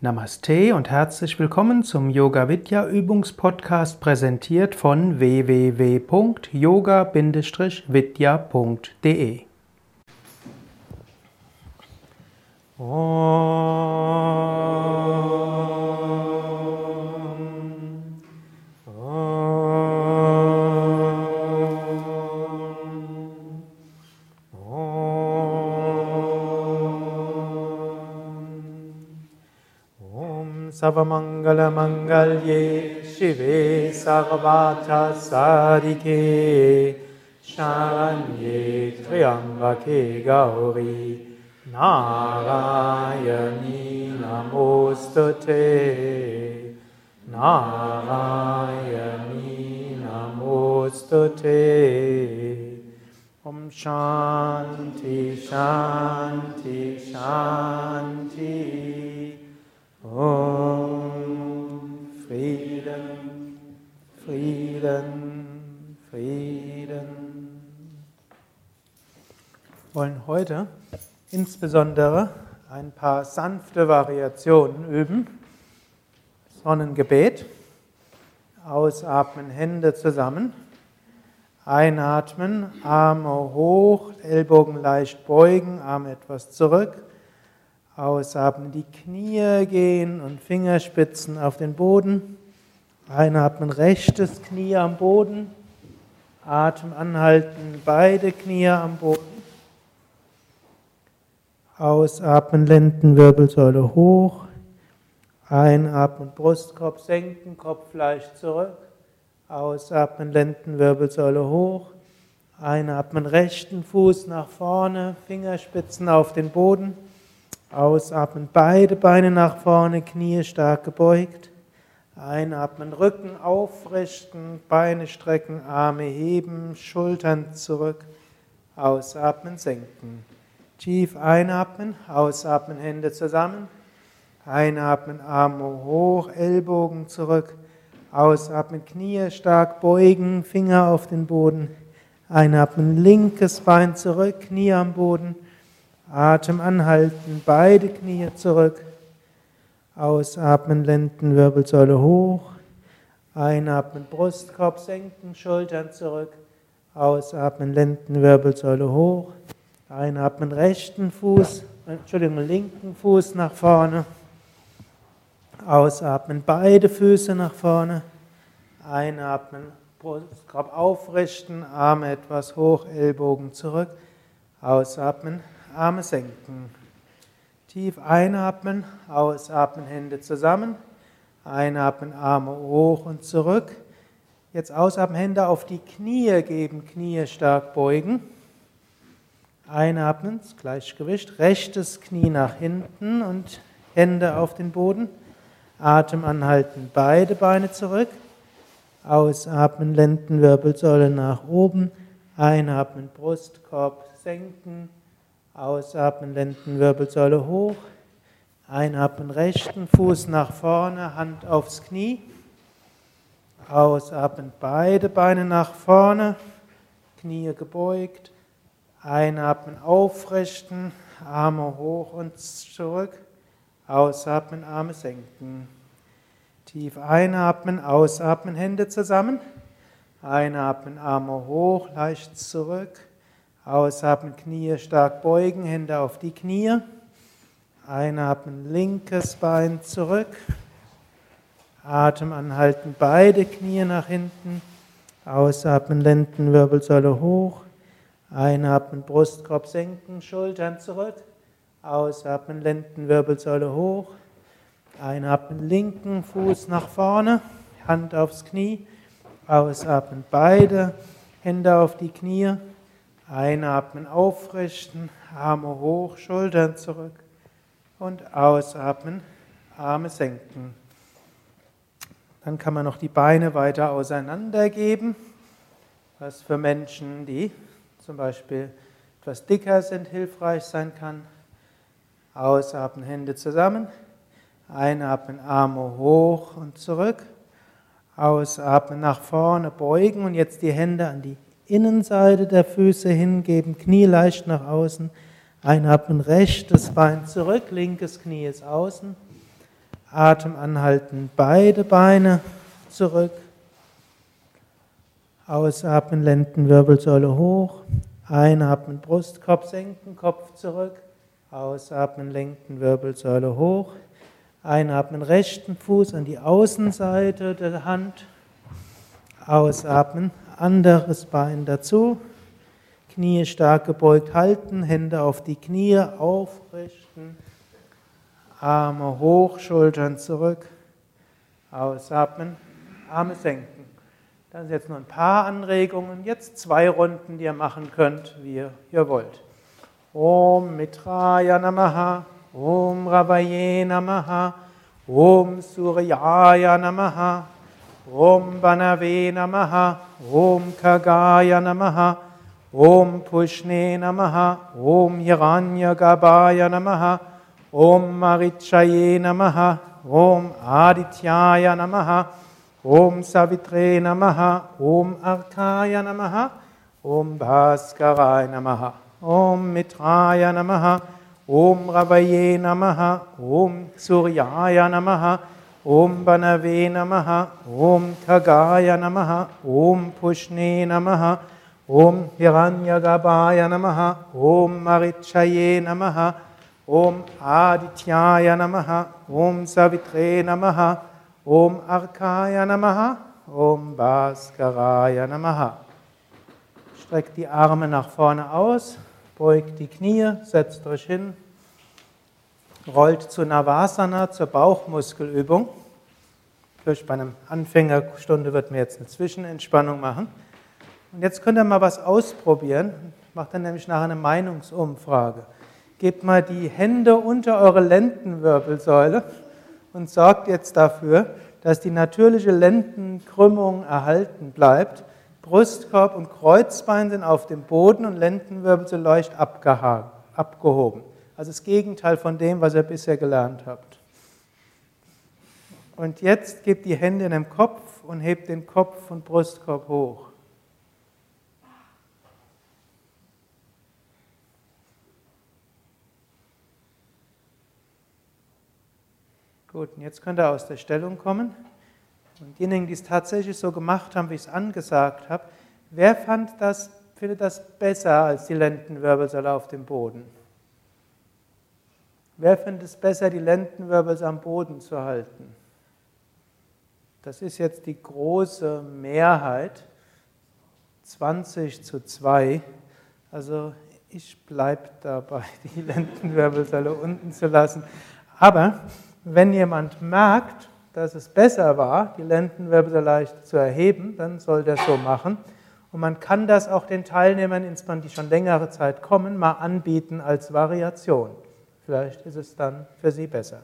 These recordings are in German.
Namaste und herzlich willkommen zum Yoga Vidya Übungspodcast präsentiert von www.yoga-vidya.de. सर्वमङ्गलमङ्गल्ये शिवे सर्वार्थसाधिके शरण्ये त्र्यम्बके गौरी नारायणी नमोऽस्तु ते। नारायणी नमोऽस्तु ते। ॐ शान्ति शान्ति शान्ति। Om Frieden, Frieden. Wir wollen heute insbesondere ein paar sanfte Variationen üben. Sonnengebet. Ausatmen, Hände zusammen. Einatmen, Arme hoch, Ellbogen leicht beugen, Arme etwas zurück. Ausatmen, die Knie gehen und Fingerspitzen auf den Boden. Einatmen, rechtes Knie am Boden. Atem anhalten, beide Knie am Boden. Ausatmen, Lendenwirbelsäule hoch. Einatmen, Brustkorb senken, Kopf leicht zurück. Ausatmen, Lendenwirbelsäule hoch. Einatmen, rechten Fuß nach vorne, Fingerspitzen auf den Boden. Ausatmen, beide Beine nach vorne, Knie stark gebeugt. Einatmen, Rücken aufrichten, Beine strecken, Arme heben, Schultern zurück. Ausatmen, senken. Tief einatmen, ausatmen, Hände zusammen. Einatmen, Arme hoch, Ellbogen zurück. Ausatmen, Knie stark beugen, Finger auf den Boden. Einatmen, linkes Bein zurück, Knie am Boden. Atem anhalten, beide Knie zurück. Ausatmen, Lendenwirbelsäule hoch. Einatmen, Brustkorb senken, Schultern zurück. Ausatmen, Lendenwirbelsäule hoch. Einatmen, rechten Fuß, Entschuldigung, linken Fuß nach vorne. Ausatmen, beide Füße nach vorne. Einatmen, Brustkorb aufrichten, Arme etwas hoch, Ellbogen zurück. Ausatmen, Arme senken. Tief einatmen, ausatmen, Hände zusammen. Einatmen, Arme hoch und zurück. Jetzt ausatmen, Hände auf die Knie geben, Knie stark beugen. Einatmen, das Gleichgewicht, rechtes Knie nach hinten und Hände auf den Boden. Atem anhalten, beide Beine zurück. Ausatmen, Lendenwirbelsäule nach oben. Einatmen, Brustkorb senken. Ausatmen, Lendenwirbelsäule hoch. Einatmen, rechten Fuß nach vorne, Hand aufs Knie. Ausatmen, beide Beine nach vorne, Knie gebeugt. Einatmen, aufrichten, Arme hoch und zurück. Ausatmen, Arme senken. Tief einatmen, ausatmen, Hände zusammen. Einatmen, Arme hoch, leicht zurück. Ausatmen, Knie stark beugen, Hände auf die Knie. Einatmen, linkes Bein zurück. Atem anhalten, beide Knie nach hinten. Ausatmen, Lendenwirbelsäule hoch. Einatmen, Brustkorb senken, Schultern zurück. Ausatmen, Lendenwirbelsäule hoch. Einatmen, linken Fuß nach vorne, Hand aufs Knie. Ausatmen, beide Hände auf die Knie. Einatmen, aufrichten, Arme hoch, Schultern zurück und ausatmen, Arme senken. Dann kann man noch die Beine weiter auseinandergeben, was für Menschen, die zum Beispiel etwas dicker sind, hilfreich sein kann. Ausatmen, Hände zusammen. Einatmen, Arme hoch und zurück. Ausatmen, nach vorne beugen und jetzt die Hände an die Innenseite der Füße hingeben, Knie leicht nach außen. Einatmen, rechtes Bein zurück, linkes Knie ist außen. Atem anhalten, beide Beine zurück. Ausatmen, Lendenwirbelsäule hoch. Einatmen, Brustkorb senken, Kopf zurück. Ausatmen, Lendenwirbelsäule hoch. Einatmen, rechten Fuß an die Außenseite der Hand. Ausatmen, anderes Bein dazu. Knie stark gebeugt halten, Hände auf die Knie aufrichten. Arme hoch, Schultern zurück. Ausatmen, Arme senken. Das sind jetzt nur ein paar Anregungen. Jetzt zwei Runden, die ihr machen könnt, wie ihr wollt. Om Mitraya Namaha, Om Ravaye Namaha, Om Suryaya Namaha, ॐ वे नमः ॐ खगाय नमः ॐ पुष्णे नमः ॐ यगान्यगवाय नमः ॐ मरिचये नमः ॐ आदित्याय नमः ॐ सवित्रे नमः ॐ अर्थाय नमः ॐ भास्कराय नमः ॐ मित्राय नमः ॐ रवये नमः ॐ सूर्याय नमः Om Banave Namaha, Om Kagaya Namaha, Om Pushne Namaha, Om Hiranyagabhaya Namaha, Om Marichaye Namaha, Om Adityaya Namaha, Om Savitre Namaha, Om Arkaya Namaha, Om Bhaskaraya Namaha. Streckt die Arme nach vorne aus, beugt die Knie, setzt euch hin, rollt zu Navasana, zur Bauchmuskelübung. Vielleicht bei einer Anfängerstunde wird mir jetzt eine Zwischenentspannung machen. Und jetzt könnt ihr mal was ausprobieren. Ich mache dann nämlich nachher eine Meinungsumfrage. Gebt mal die Hände unter eure Lendenwirbelsäule und sorgt jetzt dafür, dass die natürliche Lendenkrümmung erhalten bleibt. Brustkorb und Kreuzbein sind auf dem Boden und Lendenwirbelsäule leicht abgehoben. Also das Gegenteil von dem, was ihr bisher gelernt habt. Und jetzt gebt die Hände in den Kopf und hebt den Kopf und Brustkorb hoch. Gut, und jetzt könnt ihr aus der Stellung kommen. Und diejenigen, die es tatsächlich so gemacht haben, wie ich es angesagt habe, wer fand das, findet das besser als die Lendenwirbelsäule auf dem Boden? Wer findet es besser, die Lendenwirbelsäule am Boden zu halten? Das ist jetzt die große Mehrheit, 20 zu 2. Also ich bleibe dabei, die Lendenwirbelsäule unten zu lassen. Aber wenn jemand merkt, dass es besser war, die Lendenwirbel leicht zu erheben, dann soll der so machen. Und man kann das auch den Teilnehmern, insbesondere die schon längere Zeit kommen, mal anbieten als Variation. Vielleicht ist es dann für sie besser.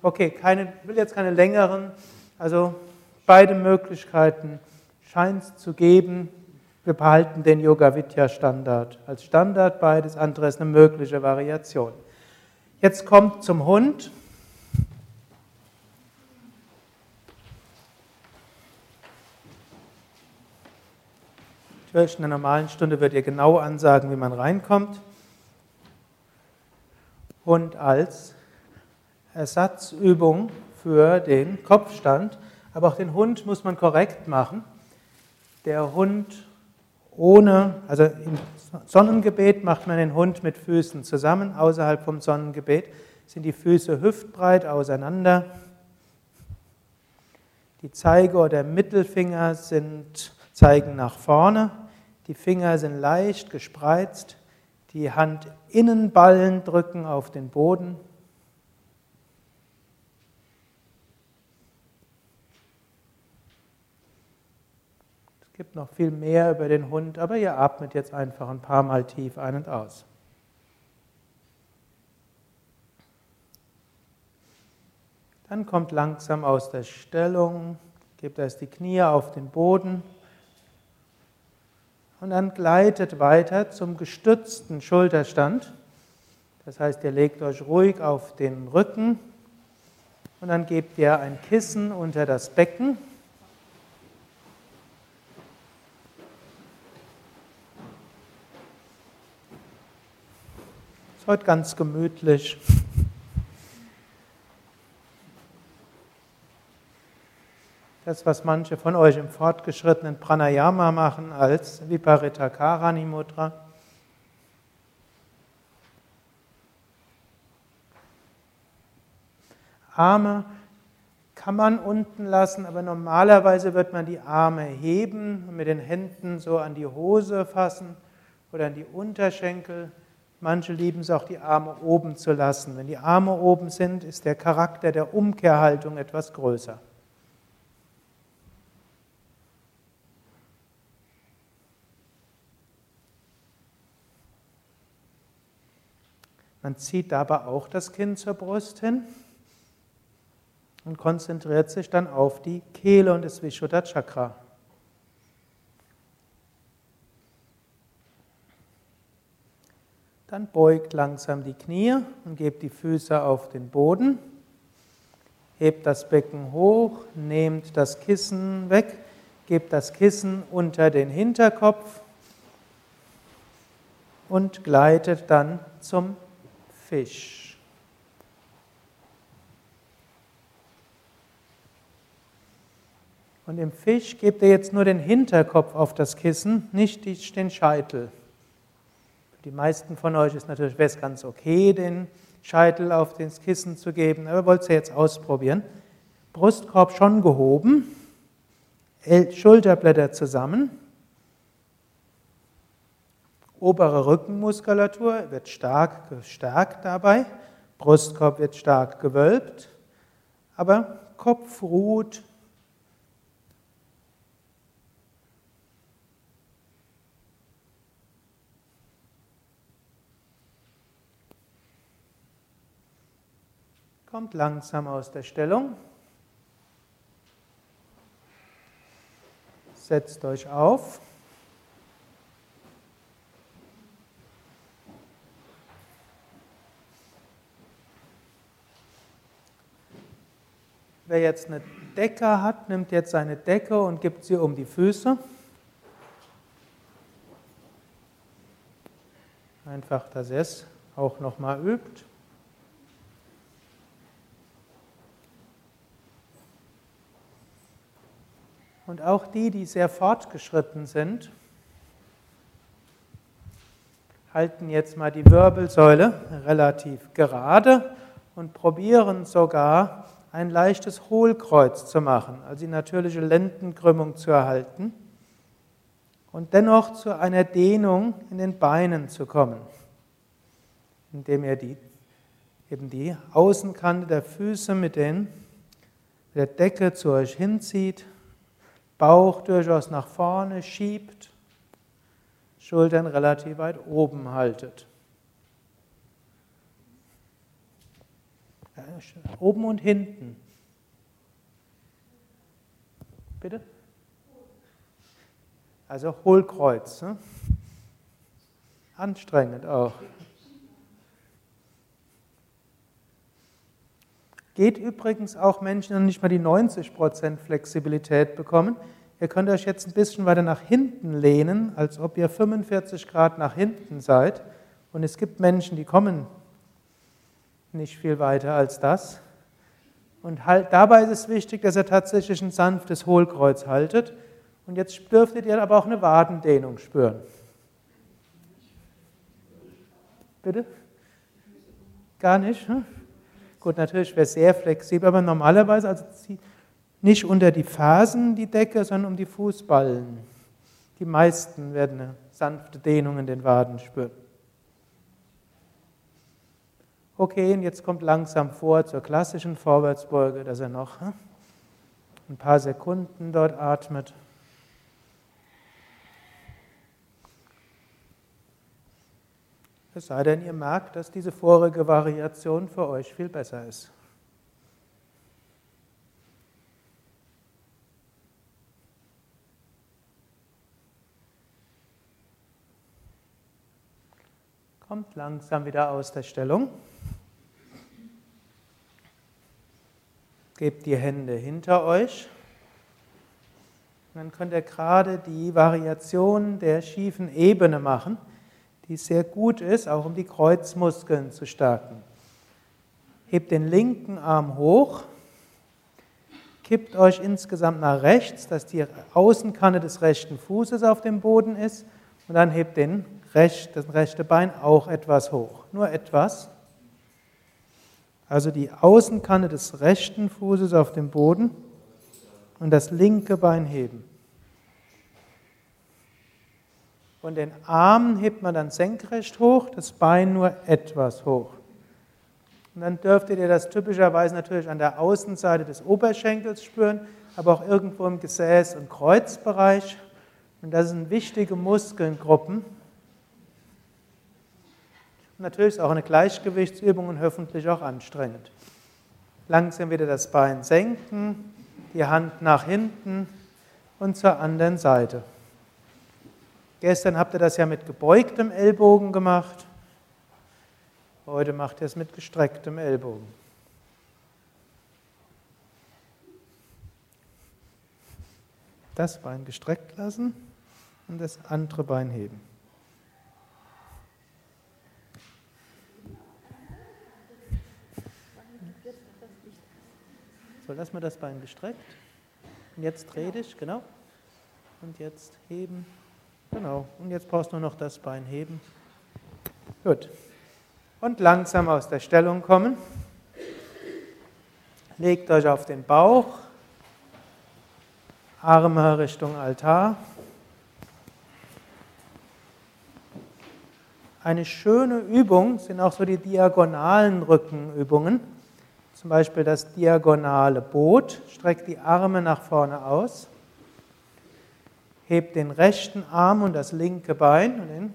Okay, keine, ich will jetzt keine längeren, also beide Möglichkeiten scheint es zu geben. Wir behalten den Yoga Vidya Standard als Standard bei, das andere ist eine mögliche Variation. Jetzt kommt zum Hund. In einer normalen Stunde wird ihr genau ansagen, wie man reinkommt. Hund als Ersatzübung für den Kopfstand. Aber auch den Hund muss man korrekt machen. Der Hund ohne, also im Sonnengebet macht man den Hund mit Füßen zusammen, außerhalb vom Sonnengebet sind die Füße hüftbreit auseinander. Die Zeige oder Mittelfinger sind, zeigen nach vorne, die Finger sind leicht gespreizt, die Handinnenballen drücken auf den Boden. gibt noch viel mehr über den Hund, aber ihr atmet jetzt einfach ein paar Mal tief ein und aus. Dann kommt langsam aus der Stellung, gebt erst die Knie auf den Boden und dann gleitet weiter zum gestützten Schulterstand. Das heißt, ihr legt euch ruhig auf den Rücken und dann gebt ihr ein Kissen unter das Becken. Ist heute ganz gemütlich. Das, was manche von euch im fortgeschrittenen Pranayama machen als Viparita Karani Mudra. Arme kann man unten lassen, aber normalerweise wird man die Arme heben und mit den Händen so an die Hose fassen oder an die Unterschenkel. Manche lieben es auch, die Arme oben zu lassen. Wenn die Arme oben sind, ist der Charakter der Umkehrhaltung etwas größer. Man zieht dabei auch das Kinn zur Brust hin und konzentriert sich dann auf die Kehle und das Vishuddha Chakra. Dann beugt langsam die Knie und gebt die Füße auf den Boden. Hebt das Becken hoch, nehmt das Kissen weg, gebt das Kissen unter den Hinterkopf und gleitet dann zum Fisch. Und im Fisch gebt ihr jetzt nur den Hinterkopf auf das Kissen, nicht den Scheitel. Für die meisten von euch ist natürlich wäre es ganz okay, den Scheitel auf das Kissen zu geben, aber wollt ihr jetzt ausprobieren. Brustkorb schon gehoben, Schulterblätter zusammen, obere Rückenmuskulatur wird stark gestärkt dabei, Brustkorb wird stark gewölbt, aber Kopf ruht Kommt langsam aus der Stellung. Setzt euch auf. Wer jetzt eine Decke hat, nimmt jetzt seine Decke und gibt sie um die Füße. Einfach, dass er es auch nochmal übt. Und auch die, die sehr fortgeschritten sind, halten jetzt mal die Wirbelsäule relativ gerade und probieren sogar ein leichtes Hohlkreuz zu machen, also die natürliche Lendenkrümmung zu erhalten und dennoch zu einer Dehnung in den Beinen zu kommen, indem ihr die, eben die Außenkante der Füße mit, den, mit der Decke zu euch hinzieht Bauch durchaus nach vorne schiebt, Schultern relativ weit oben haltet. Oben und hinten. Bitte? Also Hohlkreuz. Ne? Anstrengend auch. Geht übrigens auch Menschen, die nicht mal die 90% Flexibilität bekommen. Ihr könnt euch jetzt ein bisschen weiter nach hinten lehnen, als ob ihr 45 Grad nach hinten seid. Und es gibt Menschen, die kommen nicht viel weiter als das. Und halt, dabei ist es wichtig, dass ihr tatsächlich ein sanftes Hohlkreuz haltet. Und jetzt dürftet ihr aber auch eine Wadendehnung spüren. Bitte? Gar nicht? Hm? Gut, natürlich wäre sehr flexibel, aber normalerweise also nicht unter die Fersen die Decke, sondern um die Fußballen. Die meisten werden eine sanfte Dehnung in den Waden spüren. Okay, und jetzt kommt langsam vor zur klassischen Vorwärtsbeuge, dass er noch hm, ein paar Sekunden dort atmet. Es sei denn, ihr merkt, dass diese vorige Variation für euch viel besser ist. Kommt langsam wieder aus der Stellung. Gebt die Hände hinter euch. dann könnt ihr gerade die Variation der schiefen Ebene machen die sehr gut ist, auch um die Kreuzmuskeln zu stärken. Hebt den linken Arm hoch, kippt euch insgesamt nach rechts, dass die Außenkante des rechten Fußes auf dem Boden ist und dann hebt den recht, das rechte Bein auch etwas hoch, nur etwas. Also die Außenkante des rechten Fußes auf dem Boden und das linke Bein heben. Und den Arm hebt man dann senkrecht hoch, das Bein nur etwas hoch. Und dann dürftet ihr das typischerweise natürlich an der Außenseite des Oberschenkels spüren, aber auch irgendwo im Gesäß- und Kreuzbereich. Und das sind wichtige Muskelgruppen. Natürlich ist auch eine Gleichgewichtsübung und hoffentlich auch anstrengend. Langsam wieder das Bein senken, die Hand nach hinten und zur anderen Seite. Gestern habt ihr das ja mit gebeugtem Ellbogen gemacht. Heute macht ihr es mit gestrecktem Ellbogen. Das Bein gestreckt lassen und das andere Bein heben. So, lass mal das Bein gestreckt. Und jetzt dreh dich, genau. Und jetzt heben. Genau. Und jetzt brauchst du nur noch das Bein heben. Gut. Und langsam aus der Stellung kommen. Legt euch auf den Bauch. Arme Richtung Altar. Eine schöne Übung sind auch so die diagonalen Rückenübungen. Zum Beispiel das diagonale Boot. Streckt die Arme nach vorne aus. Hebt den rechten Arm und das linke Bein und den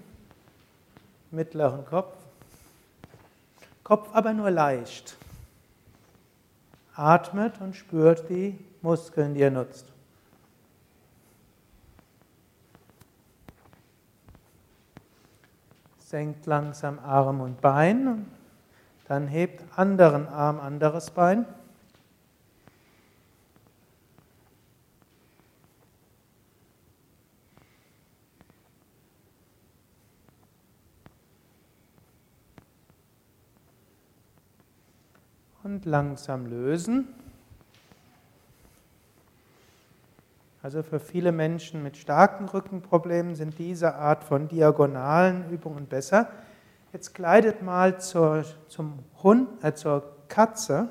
mittleren Kopf. Kopf aber nur leicht. Atmet und spürt die Muskeln, die ihr nutzt. Senkt langsam Arm und Bein. Dann hebt anderen Arm, anderes Bein. und langsam lösen. Also für viele Menschen mit starken Rückenproblemen sind diese Art von diagonalen Übungen besser. Jetzt gleitet mal zur, zum Hund, äh, zur Katze.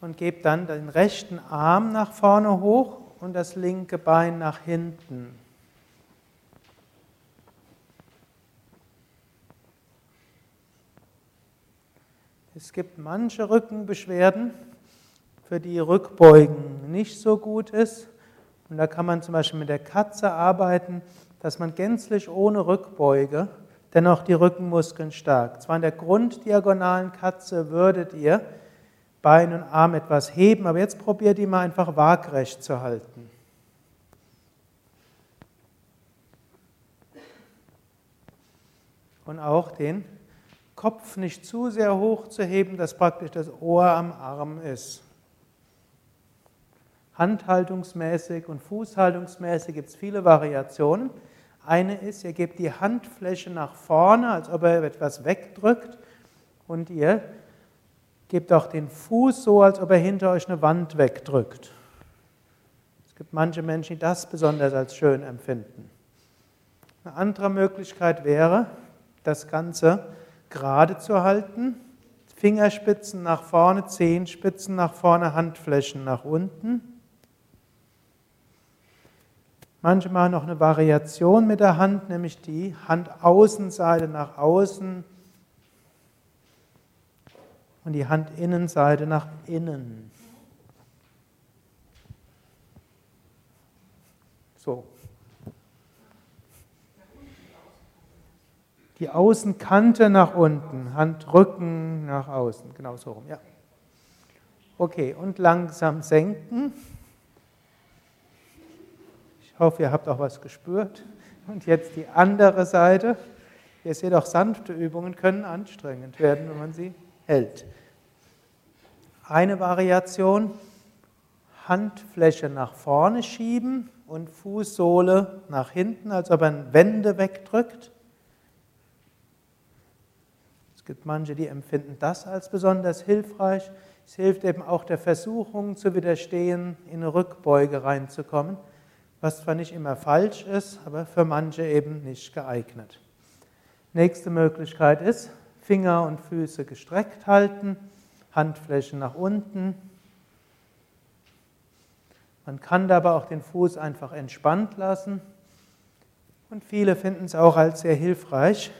Und gebt dann den rechten Arm nach vorne hoch und das linke Bein nach hinten. Es gibt manche Rückenbeschwerden, für die Rückbeugen nicht so gut ist. Und da kann man zum Beispiel mit der Katze arbeiten, dass man gänzlich ohne Rückbeuge dennoch die Rückenmuskeln stärkt. Zwar in der grunddiagonalen Katze würdet ihr Bein und Arm etwas heben, aber jetzt probiert die mal einfach waagrecht zu halten. Und auch den Kopf nicht zu sehr hoch zu heben, dass praktisch das Ohr am Arm ist. Handhaltungsmäßig und fußhaltungsmäßig gibt es viele Variationen. Eine ist, ihr gebt die Handfläche nach vorne, als ob er etwas wegdrückt, und ihr gebt auch den Fuß so, als ob er hinter euch eine Wand wegdrückt. Es gibt manche Menschen, die das besonders als schön empfinden. Eine andere Möglichkeit wäre, das Ganze gerade zu halten. Fingerspitzen nach vorne, Zehenspitzen nach vorne, Handflächen nach unten. Manchmal noch eine Variation mit der Hand, nämlich die Handaußenseite nach außen und die Handinnenseite nach innen. So. Die Außenkante nach unten, Handrücken nach außen, genau so rum, ja. Okay, und langsam senken. Ich hoffe, ihr habt auch was gespürt. Und jetzt die andere Seite. Ihr seht auch, sanfte Übungen können anstrengend werden, wenn man sie hält. Eine Variation, Handfläche nach vorne schieben und Fußsohle nach hinten, als ob man Wände wegdrückt. Es gibt manche, die empfinden das als besonders hilfreich. Es hilft eben auch der Versuchung zu widerstehen, in eine Rückbeuge reinzukommen, was zwar nicht immer falsch ist, aber für manche eben nicht geeignet. Nächste Möglichkeit ist, Finger und Füße gestreckt halten, Handfläche nach unten. Man kann dabei auch den Fuß einfach entspannt lassen. Und viele finden es auch als sehr hilfreich,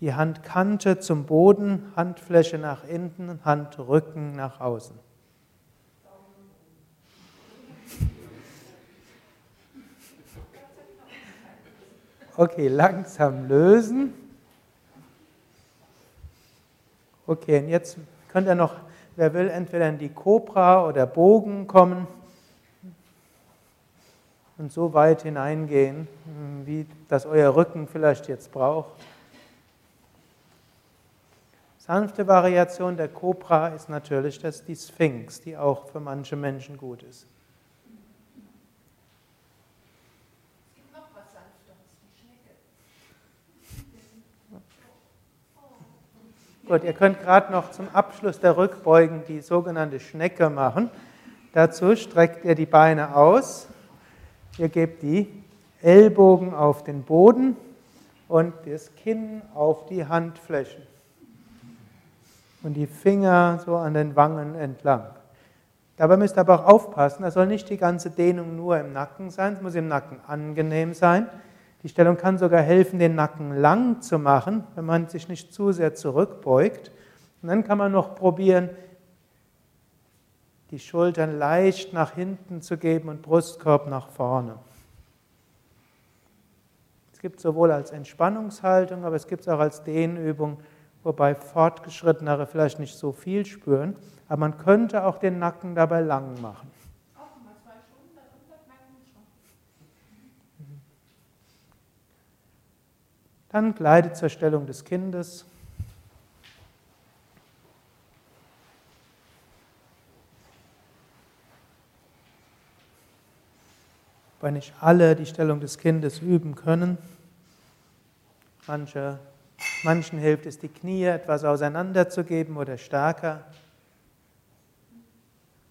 die Handkante zum Boden, Handfläche nach innen, Handrücken nach außen. Okay, langsam lösen. Okay, und jetzt könnt ihr noch, wer will, entweder in die Cobra oder Bogen kommen und so weit hineingehen, wie das euer Rücken vielleicht jetzt braucht. Sanfte Variation der Cobra ist natürlich das, die Sphinx, die auch für manche Menschen gut ist. Es gibt noch was Sanfteres, die Schnecke. Gut, ihr könnt gerade noch zum Abschluss der Rückbeugen die sogenannte Schnecke machen. Dazu streckt ihr die Beine aus. Ihr gebt die Ellbogen auf den Boden und das Kinn auf die Handflächen und die Finger so an den Wangen entlang. Dabei müsst ihr aber auch aufpassen, da soll nicht die ganze Dehnung nur im Nacken sein, es muss im Nacken angenehm sein. Die Stellung kann sogar helfen, den Nacken lang zu machen, wenn man sich nicht zu sehr zurückbeugt. Und dann kann man noch probieren, die Schultern leicht nach hinten zu geben und Brustkorb nach vorne. Es gibt sowohl als Entspannungshaltung, aber es gibt es auch als Dehnübung wobei Fortgeschrittenere vielleicht nicht so viel spüren, aber man könnte auch den Nacken dabei lang machen. Dann gleite zur Stellung des Kindes. Weil nicht alle die Stellung des Kindes üben können. Manche Manchen hilft es, die Knie etwas auseinanderzugeben oder stärker.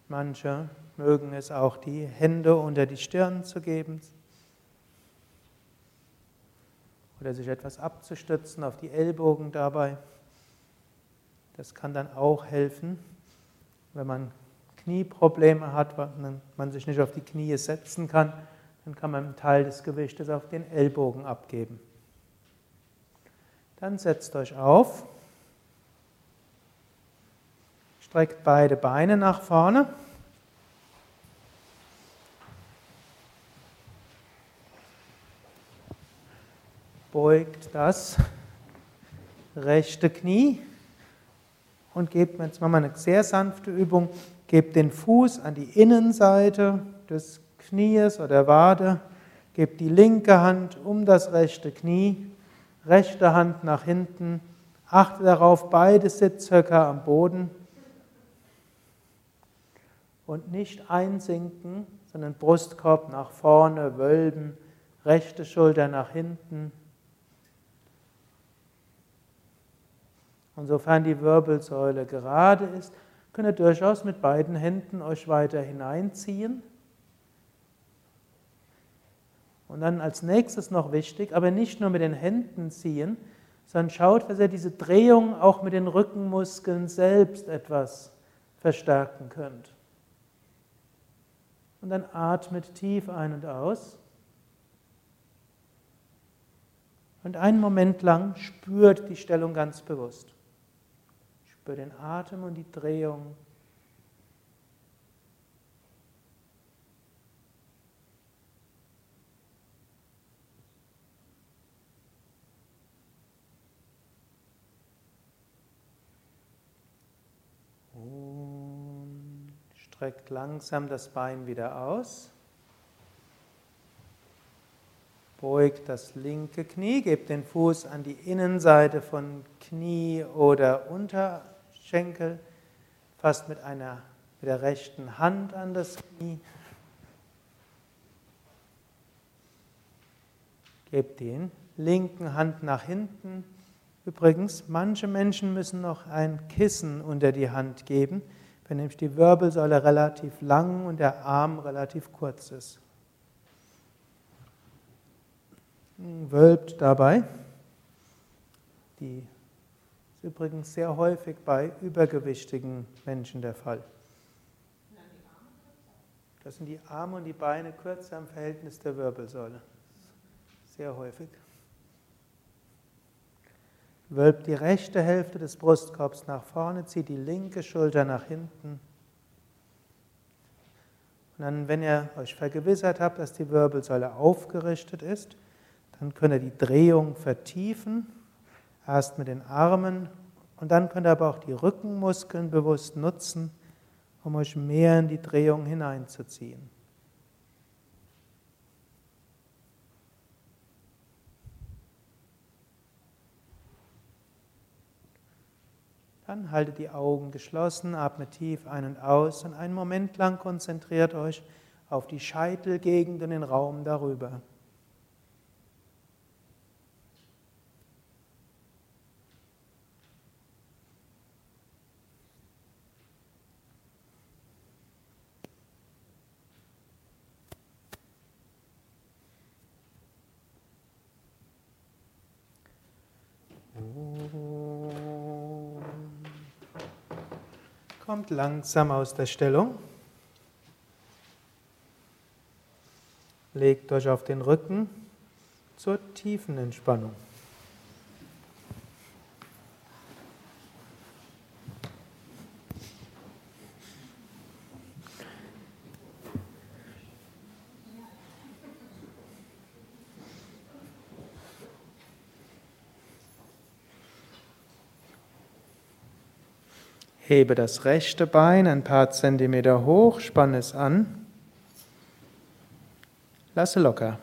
Manche mögen es auch, die Hände unter die Stirn zu geben oder sich etwas abzustützen auf die Ellbogen dabei. Das kann dann auch helfen, wenn man Knieprobleme hat, wenn man sich nicht auf die Knie setzen kann, dann kann man einen Teil des Gewichtes auf den Ellbogen abgeben. Dann setzt euch auf, streckt beide Beine nach vorne. Beugt das rechte Knie und gebt, jetzt machen wir eine sehr sanfte Übung, gebt den Fuß an die Innenseite des Knies oder Wade, gebt die linke Hand um das rechte Knie rechte Hand nach hinten. Achte darauf, beide Sitzhöcker am Boden. Und nicht einsinken, sondern Brustkorb nach vorne, wölben, rechte Schulter nach hinten. Und sofern die Wirbelsäule gerade ist, könnt ihr durchaus mit beiden Händen euch weiter hineinziehen und dann als nächstes noch wichtig, aber nicht nur mit den Händen ziehen, sondern schaut, dass ihr diese Drehung auch mit den Rückenmuskeln selbst etwas verstärken könnt. Und dann atmet tief ein und aus. Und einen Moment lang spürt die Stellung ganz bewusst. Spürt den Atem und die Drehung Streckt langsam das Bein wieder aus. Beugt das linke Knie, gebt den Fuß an die Innenseite von Knie oder Unterschenkel, fasst mit, einer, mit der rechten Hand an das Knie. Gebt die linken Hand nach hinten. Übrigens, manche Menschen müssen noch ein Kissen unter die Hand geben, wenn nämlich die Wirbelsäule relativ lang und der Arm relativ kurz ist. Wölbt dabei. Die ist übrigens sehr häufig bei übergewichtigen Menschen der Fall. Das sind die Arme und die Beine kürzer im Verhältnis der Wirbelsäule. Sehr häufig. Wölbt die rechte Hälfte des Brustkorbs nach vorne, zieht die linke Schulter nach hinten. Und dann, wenn ihr euch vergewissert habt, dass die Wirbelsäule aufgerichtet ist, dann könnt ihr die Drehung vertiefen. Erst mit den Armen und dann könnt ihr aber auch die Rückenmuskeln bewusst nutzen, um euch mehr in die Drehung hineinzuziehen. Dann haltet die Augen geschlossen, atmet tief ein und aus und einen Moment lang konzentriert euch auf die Scheitelgegend und den Raum darüber. Kommt langsam aus der Stellung. Legt euch auf den Rücken zur tiefen Entspannung. Hebe das rechte Bein ein paar Zentimeter hoch, spanne es an. Lasse locker.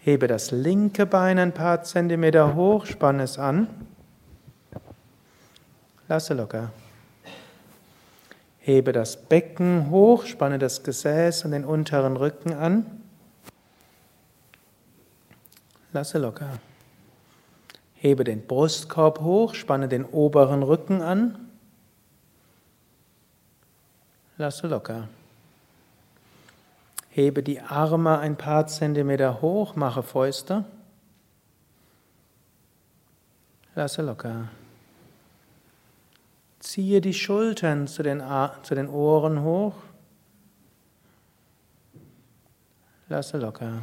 Hebe das linke Bein ein paar Zentimeter hoch, spanne es an. Lasse locker. Hebe das Becken hoch, spanne das Gesäß und den unteren Rücken an. Lasse locker. Hebe den Brustkorb hoch, spanne den oberen Rücken an. Lasse locker. Hebe die Arme ein paar Zentimeter hoch, mache Fäuste. Lasse locker. Ziehe die Schultern zu den, zu den Ohren hoch. Lasse locker.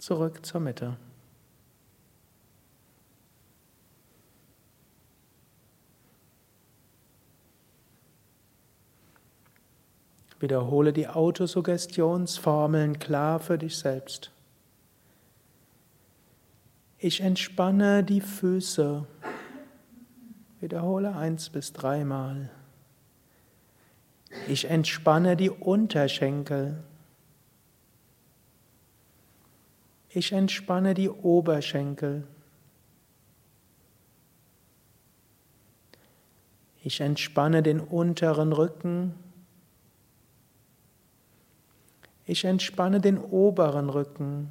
Zurück zur Mitte. Wiederhole die Autosuggestionsformeln klar für dich selbst. Ich entspanne die Füße. Wiederhole eins bis dreimal. Ich entspanne die Unterschenkel. Ich entspanne die Oberschenkel. Ich entspanne den unteren Rücken. Ich entspanne den oberen Rücken.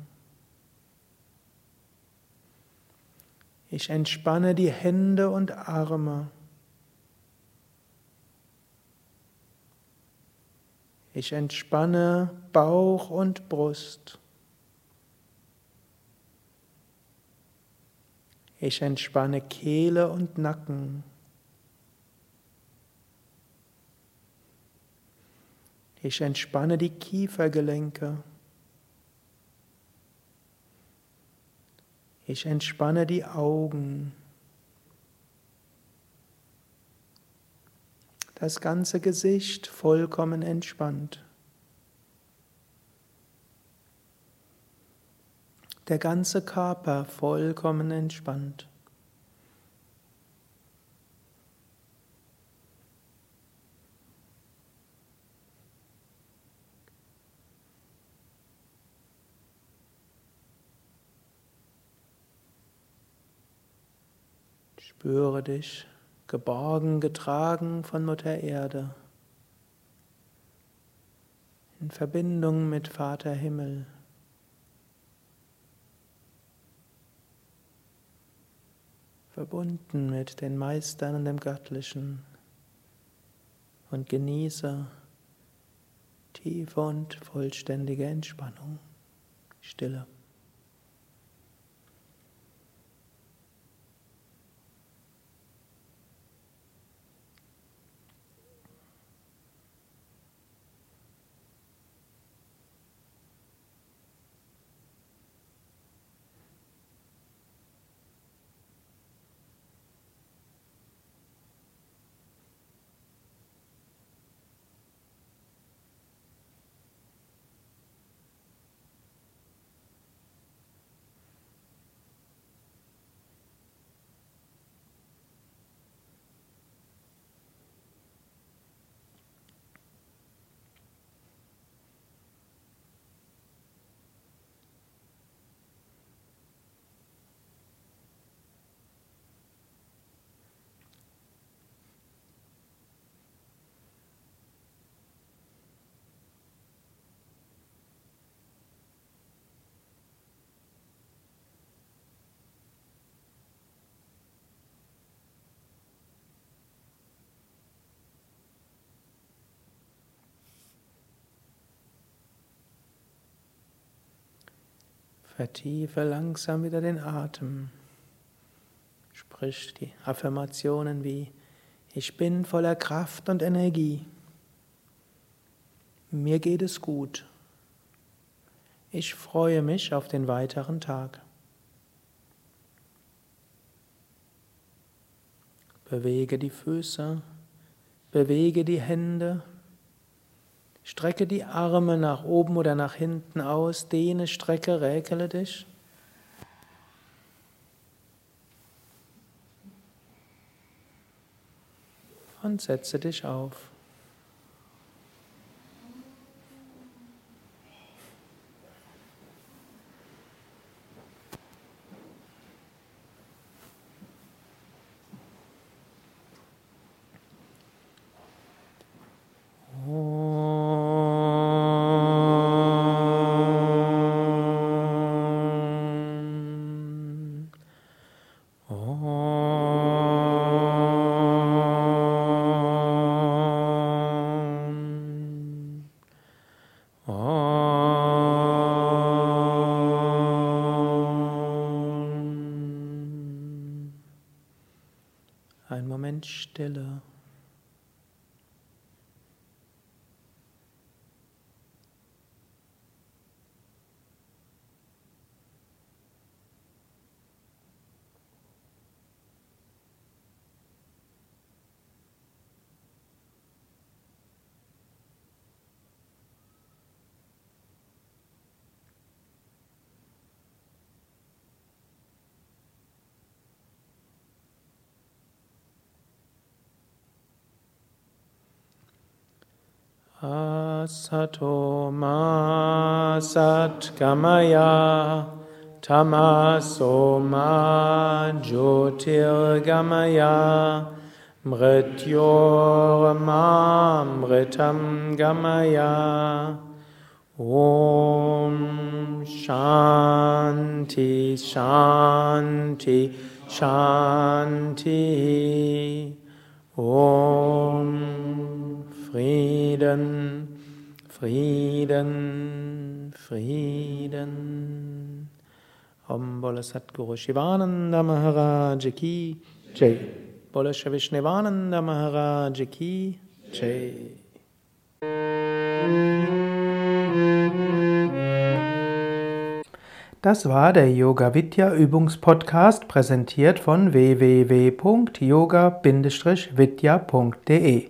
Ich entspanne die Hände und Arme. Ich entspanne Bauch und Brust. Ich entspanne Kehle und Nacken. Ich entspanne die Kiefergelenke. Ich entspanne die Augen. Das ganze Gesicht vollkommen entspannt. Der ganze Körper vollkommen entspannt. Spüre dich geborgen, getragen von Mutter Erde, in Verbindung mit Vater Himmel. Verbunden mit den Meistern und dem Göttlichen und genieße tiefe und vollständige Entspannung, Stille. Vertiefe langsam wieder den Atem. Sprich die Affirmationen wie Ich bin voller Kraft und Energie. Mir geht es gut. Ich freue mich auf den weiteren Tag. Bewege die Füße, bewege die Hände, Strecke die Arme nach oben oder nach hinten aus, dehne, strecke, räkele dich. Und setze dich auf. Stille. Asato ma satgamaya tamaso ma jyotirgamaya mrityorma mritam gamaya. Om Shanti Shanti Shanti. Om Frieden, Frieden, Frieden. Om Bola Satguru Shivananda Maharaj Ki Jai. Bola Vishnevananda Maharaj Ki Jai. Das war der Yoga Vidya Übungspodcast, präsentiert von www.yoga-vidya.de.